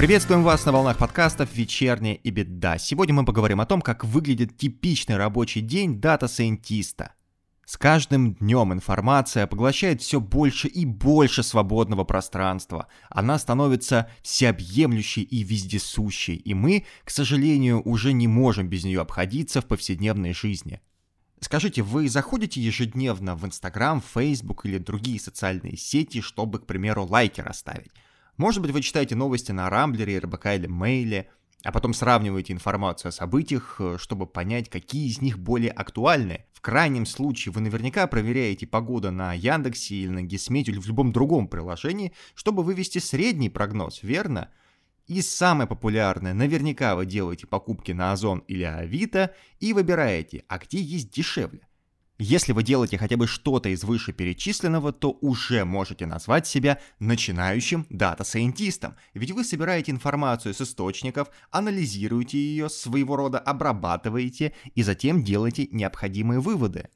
Приветствуем вас на волнах подкастов «Вечерняя и беда». Сегодня мы поговорим о том, как выглядит типичный рабочий день дата-сайентиста. С каждым днем информация поглощает все больше и больше свободного пространства. Она становится всеобъемлющей и вездесущей, и мы, к сожалению, уже не можем без нее обходиться в повседневной жизни. Скажите, вы заходите ежедневно в Инстаграм, Фейсбук или другие социальные сети, чтобы, к примеру, лайки расставить? Может быть, вы читаете новости на Рамблере, РБК или Мейле, а потом сравниваете информацию о событиях, э, чтобы понять, какие из них более актуальны. В крайнем случае вы наверняка проверяете погоду на Яндексе или на Гисметео или в любом другом приложении, чтобы вывести средний прогноз, верно? И самое популярное, наверняка вы делаете покупки на Озон или Авито и выбираете, а где есть дешевле. Если вы делаете хотя бы что-то из вышеперечисленного, то уже можете назвать себя начинающим дата-сайентистом, ведь вы собираете информацию с источников, анализируете ее, своего рода обрабатываете и затем делаете необходимые выводы.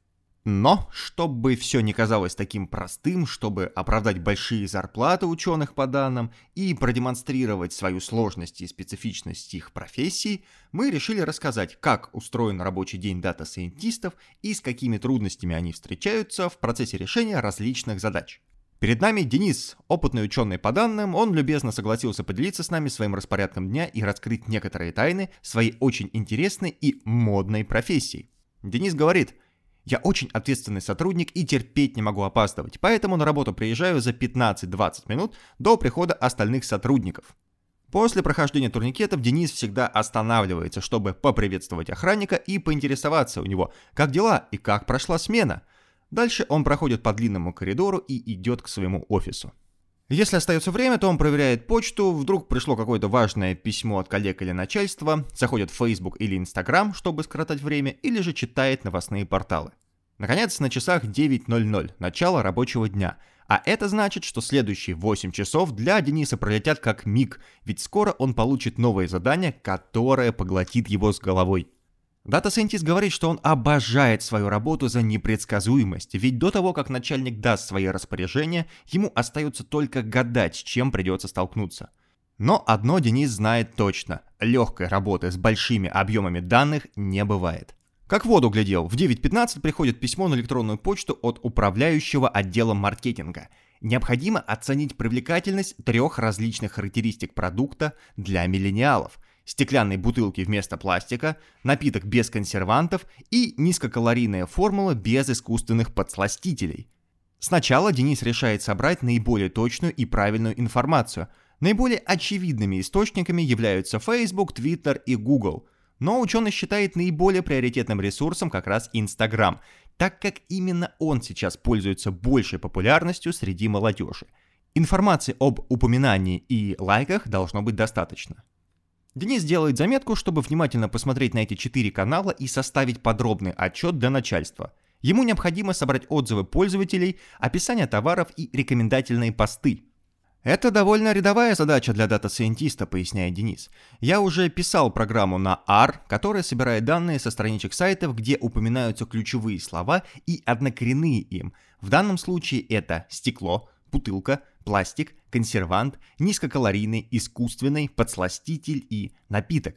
Но, чтобы все не казалось таким простым, чтобы оправдать большие зарплаты ученых по данным и продемонстрировать свою сложность и специфичность их профессий, мы решили рассказать, как устроен рабочий день дата-сайентистов и с какими трудностями они встречаются в процессе решения различных задач. Перед нами Денис, опытный ученый по данным, он любезно согласился поделиться с нами своим распорядком дня и раскрыть некоторые тайны своей очень интересной и модной профессии. Денис говорит – я очень ответственный сотрудник и терпеть не могу опаздывать, поэтому на работу приезжаю за 15-20 минут до прихода остальных сотрудников. После прохождения турникетов Денис всегда останавливается, чтобы поприветствовать охранника и поинтересоваться у него, как дела и как прошла смена. Дальше он проходит по длинному коридору и идет к своему офису. Если остается время, то он проверяет почту, вдруг пришло какое-то важное письмо от коллег или начальства, заходит в Facebook или Instagram, чтобы скоротать время, или же читает новостные порталы. Наконец, на часах 9.00, начало рабочего дня. А это значит, что следующие 8 часов для Дениса пролетят как миг, ведь скоро он получит новое задание, которое поглотит его с головой. Дата Scientist говорит, что он обожает свою работу за непредсказуемость, ведь до того, как начальник даст свои распоряжения, ему остается только гадать, с чем придется столкнуться. Но одно Денис знает точно – легкой работы с большими объемами данных не бывает. Как воду глядел, в 9.15 приходит письмо на электронную почту от управляющего отделом маркетинга. Необходимо оценить привлекательность трех различных характеристик продукта для миллениалов – стеклянной бутылки вместо пластика, напиток без консервантов и низкокалорийная формула без искусственных подсластителей. Сначала Денис решает собрать наиболее точную и правильную информацию. Наиболее очевидными источниками являются Facebook, Twitter и Google. Но ученый считает наиболее приоритетным ресурсом как раз Instagram, так как именно он сейчас пользуется большей популярностью среди молодежи. Информации об упоминании и лайках должно быть достаточно. Денис делает заметку, чтобы внимательно посмотреть на эти четыре канала и составить подробный отчет для начальства. Ему необходимо собрать отзывы пользователей, описание товаров и рекомендательные посты. Это довольно рядовая задача для дата-сайентиста, поясняет Денис. Я уже писал программу на R, которая собирает данные со страничек сайтов, где упоминаются ключевые слова и однокоренные им. В данном случае это стекло, бутылка, пластик, консервант, низкокалорийный, искусственный, подсластитель и напиток.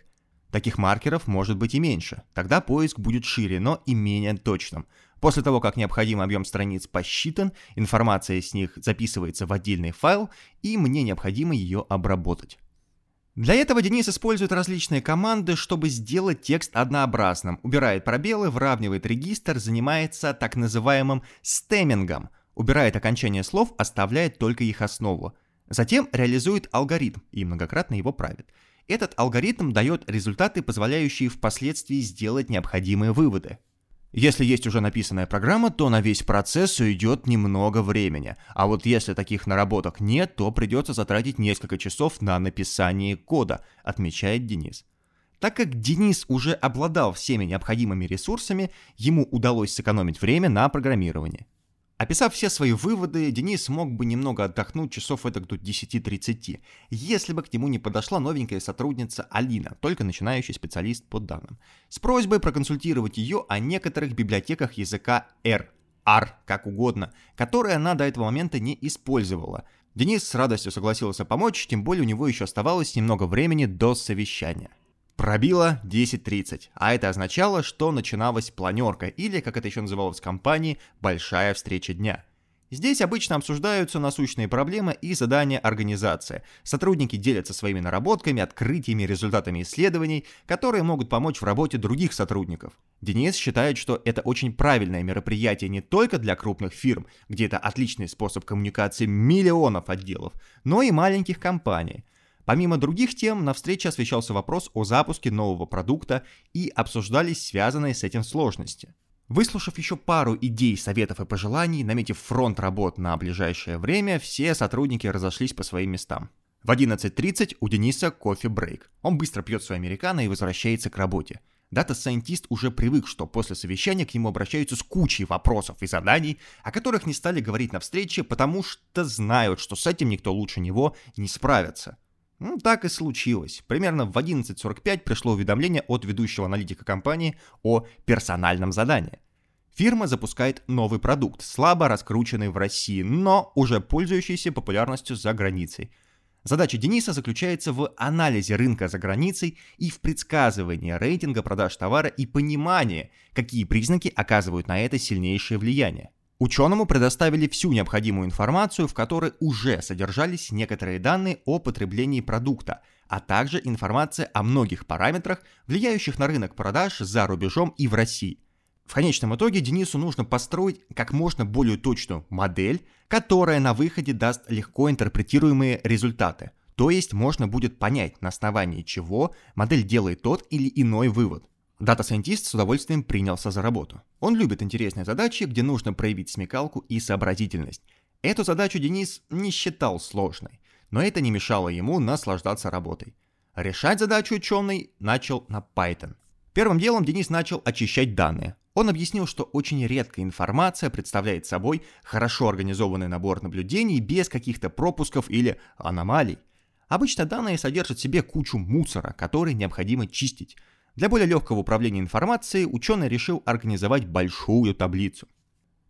Таких маркеров может быть и меньше, тогда поиск будет шире, но и менее точным. После того, как необходимый объем страниц посчитан, информация с них записывается в отдельный файл, и мне необходимо ее обработать. Для этого Денис использует различные команды, чтобы сделать текст однообразным, убирает пробелы, выравнивает регистр, занимается так называемым стеммингом – убирает окончание слов, оставляет только их основу. Затем реализует алгоритм и многократно его правит. Этот алгоритм дает результаты, позволяющие впоследствии сделать необходимые выводы. Если есть уже написанная программа, то на весь процесс уйдет немного времени. А вот если таких наработок нет, то придется затратить несколько часов на написание кода, отмечает Денис. Так как Денис уже обладал всеми необходимыми ресурсами, ему удалось сэкономить время на программирование. Описав все свои выводы, Денис мог бы немного отдохнуть часов это до 10.30, если бы к нему не подошла новенькая сотрудница Алина, только начинающий специалист по данным, с просьбой проконсультировать ее о некоторых библиотеках языка R, R, как угодно, которые она до этого момента не использовала. Денис с радостью согласился помочь, тем более у него еще оставалось немного времени до совещания. Пробило 10.30, а это означало, что начиналась планерка, или, как это еще называлось в компании, большая встреча дня. Здесь обычно обсуждаются насущные проблемы и задания организации. Сотрудники делятся своими наработками, открытиями, результатами исследований, которые могут помочь в работе других сотрудников. Денис считает, что это очень правильное мероприятие не только для крупных фирм, где это отличный способ коммуникации миллионов отделов, но и маленьких компаний – Помимо других тем, на встрече освещался вопрос о запуске нового продукта и обсуждались связанные с этим сложности. Выслушав еще пару идей, советов и пожеланий, наметив фронт работ на ближайшее время, все сотрудники разошлись по своим местам. В 11.30 у Дениса кофе-брейк. Он быстро пьет свой американо и возвращается к работе. Дата-сайентист уже привык, что после совещания к нему обращаются с кучей вопросов и заданий, о которых не стали говорить на встрече, потому что знают, что с этим никто лучше него не справится. Ну, так и случилось. Примерно в 11.45 пришло уведомление от ведущего аналитика компании о персональном задании. Фирма запускает новый продукт, слабо раскрученный в России, но уже пользующийся популярностью за границей. Задача Дениса заключается в анализе рынка за границей и в предсказывании рейтинга продаж товара и понимании, какие признаки оказывают на это сильнейшее влияние. Ученому предоставили всю необходимую информацию, в которой уже содержались некоторые данные о потреблении продукта, а также информация о многих параметрах, влияющих на рынок продаж за рубежом и в России. В конечном итоге Денису нужно построить как можно более точную модель, которая на выходе даст легко интерпретируемые результаты. То есть можно будет понять, на основании чего модель делает тот или иной вывод. Дата-сайентист с удовольствием принялся за работу. Он любит интересные задачи, где нужно проявить смекалку и сообразительность. Эту задачу Денис не считал сложной, но это не мешало ему наслаждаться работой. Решать задачу ученый начал на Python. Первым делом Денис начал очищать данные. Он объяснил, что очень редкая информация представляет собой хорошо организованный набор наблюдений без каких-то пропусков или аномалий. Обычно данные содержат в себе кучу мусора, который необходимо чистить. Для более легкого управления информацией ученый решил организовать большую таблицу.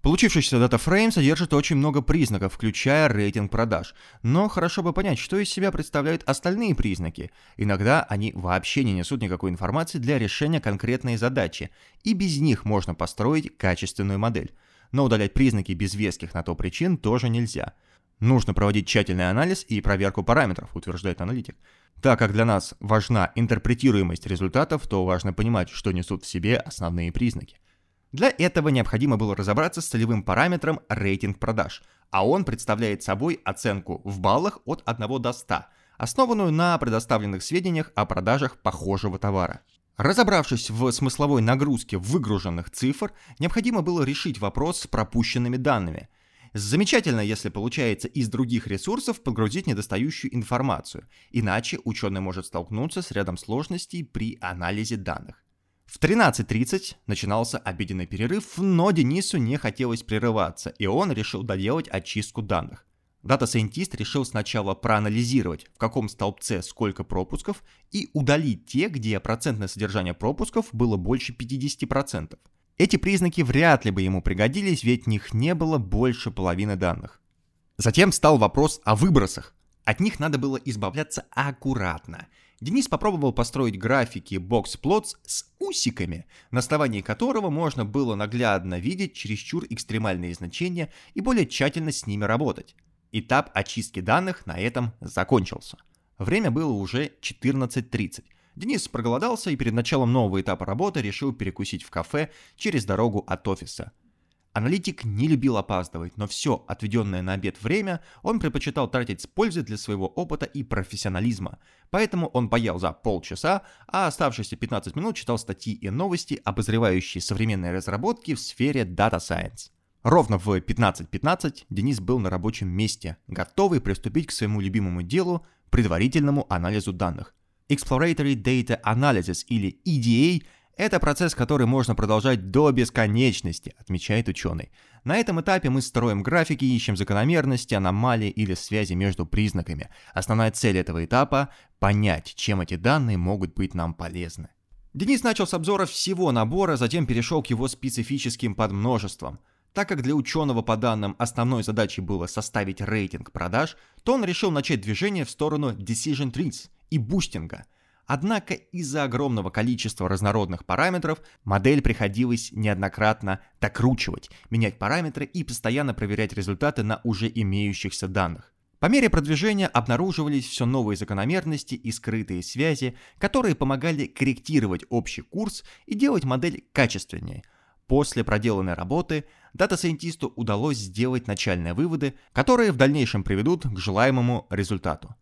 Получившийся датафрейм содержит очень много признаков, включая рейтинг продаж. Но хорошо бы понять, что из себя представляют остальные признаки. Иногда они вообще не несут никакой информации для решения конкретной задачи, и без них можно построить качественную модель. Но удалять признаки без веских на то причин тоже нельзя. Нужно проводить тщательный анализ и проверку параметров, утверждает аналитик. Так как для нас важна интерпретируемость результатов, то важно понимать, что несут в себе основные признаки. Для этого необходимо было разобраться с целевым параметром рейтинг продаж, а он представляет собой оценку в баллах от 1 до 100, основанную на предоставленных сведениях о продажах похожего товара. Разобравшись в смысловой нагрузке выгруженных цифр, необходимо было решить вопрос с пропущенными данными – Замечательно, если получается из других ресурсов подгрузить недостающую информацию, иначе ученый может столкнуться с рядом сложностей при анализе данных. В 13.30 начинался обеденный перерыв, но Денису не хотелось прерываться, и он решил доделать очистку данных. Дата-сайентист решил сначала проанализировать, в каком столбце сколько пропусков, и удалить те, где процентное содержание пропусков было больше 50%. Эти признаки вряд ли бы ему пригодились, ведь них не было больше половины данных. Затем стал вопрос о выбросах. От них надо было избавляться аккуратно. Денис попробовал построить графики box-plots с усиками, на основании которого можно было наглядно видеть чересчур экстремальные значения и более тщательно с ними работать. Этап очистки данных на этом закончился. Время было уже 14.30. Денис проголодался и перед началом нового этапа работы решил перекусить в кафе через дорогу от офиса. Аналитик не любил опаздывать, но все отведенное на обед время он предпочитал тратить с пользой для своего опыта и профессионализма. Поэтому он поел за полчаса, а оставшиеся 15 минут читал статьи и новости, обозревающие современные разработки в сфере Data Science. Ровно в 15.15 .15 Денис был на рабочем месте, готовый приступить к своему любимому делу – предварительному анализу данных. Exploratory Data Analysis или EDA – Это процесс, который можно продолжать до бесконечности, отмечает ученый. На этом этапе мы строим графики, ищем закономерности, аномалии или связи между признаками. Основная цель этого этапа – понять, чем эти данные могут быть нам полезны. Денис начал с обзора всего набора, затем перешел к его специфическим подмножествам. Так как для ученого по данным основной задачей было составить рейтинг продаж, то он решил начать движение в сторону decision trees и бустинга. Однако из-за огромного количества разнородных параметров модель приходилось неоднократно докручивать, менять параметры и постоянно проверять результаты на уже имеющихся данных. По мере продвижения обнаруживались все новые закономерности и скрытые связи, которые помогали корректировать общий курс и делать модель качественнее. После проделанной работы дата-сайентисту удалось сделать начальные выводы, которые в дальнейшем приведут к желаемому результату.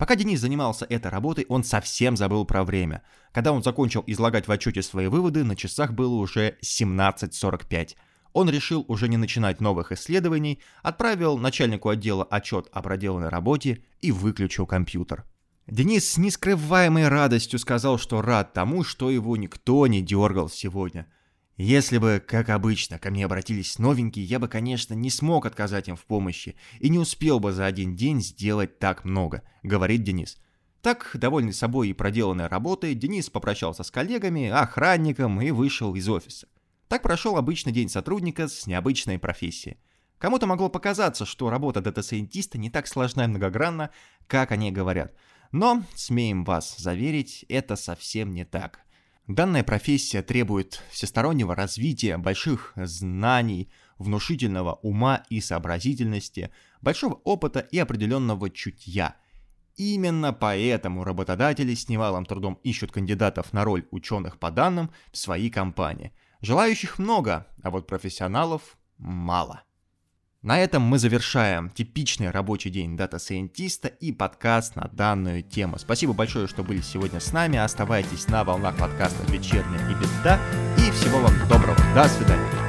Пока Денис занимался этой работой, он совсем забыл про время. Когда он закончил излагать в отчете свои выводы, на часах было уже 17.45 он решил уже не начинать новых исследований, отправил начальнику отдела отчет о проделанной работе и выключил компьютер. Денис с нескрываемой радостью сказал, что рад тому, что его никто не дергал сегодня. Если бы, как обычно, ко мне обратились новенькие, я бы, конечно, не смог отказать им в помощи и не успел бы за один день сделать так много, говорит Денис. Так, довольный собой и проделанной работой, Денис попрощался с коллегами, охранником и вышел из офиса. Так прошел обычный день сотрудника с необычной профессией. Кому-то могло показаться, что работа дата-сайентиста не так сложна и многогранна, как они говорят. Но, смеем вас заверить, это совсем не так. Данная профессия требует всестороннего развития, больших знаний, внушительного ума и сообразительности, большого опыта и определенного чутья. Именно поэтому работодатели с немалым трудом ищут кандидатов на роль ученых по данным в свои компании – Желающих много, а вот профессионалов мало. На этом мы завершаем типичный рабочий день дата-сайентиста и подкаст на данную тему. Спасибо большое, что были сегодня с нами. Оставайтесь на волнах подкаста «Вечерняя и беда». И всего вам доброго. До свидания.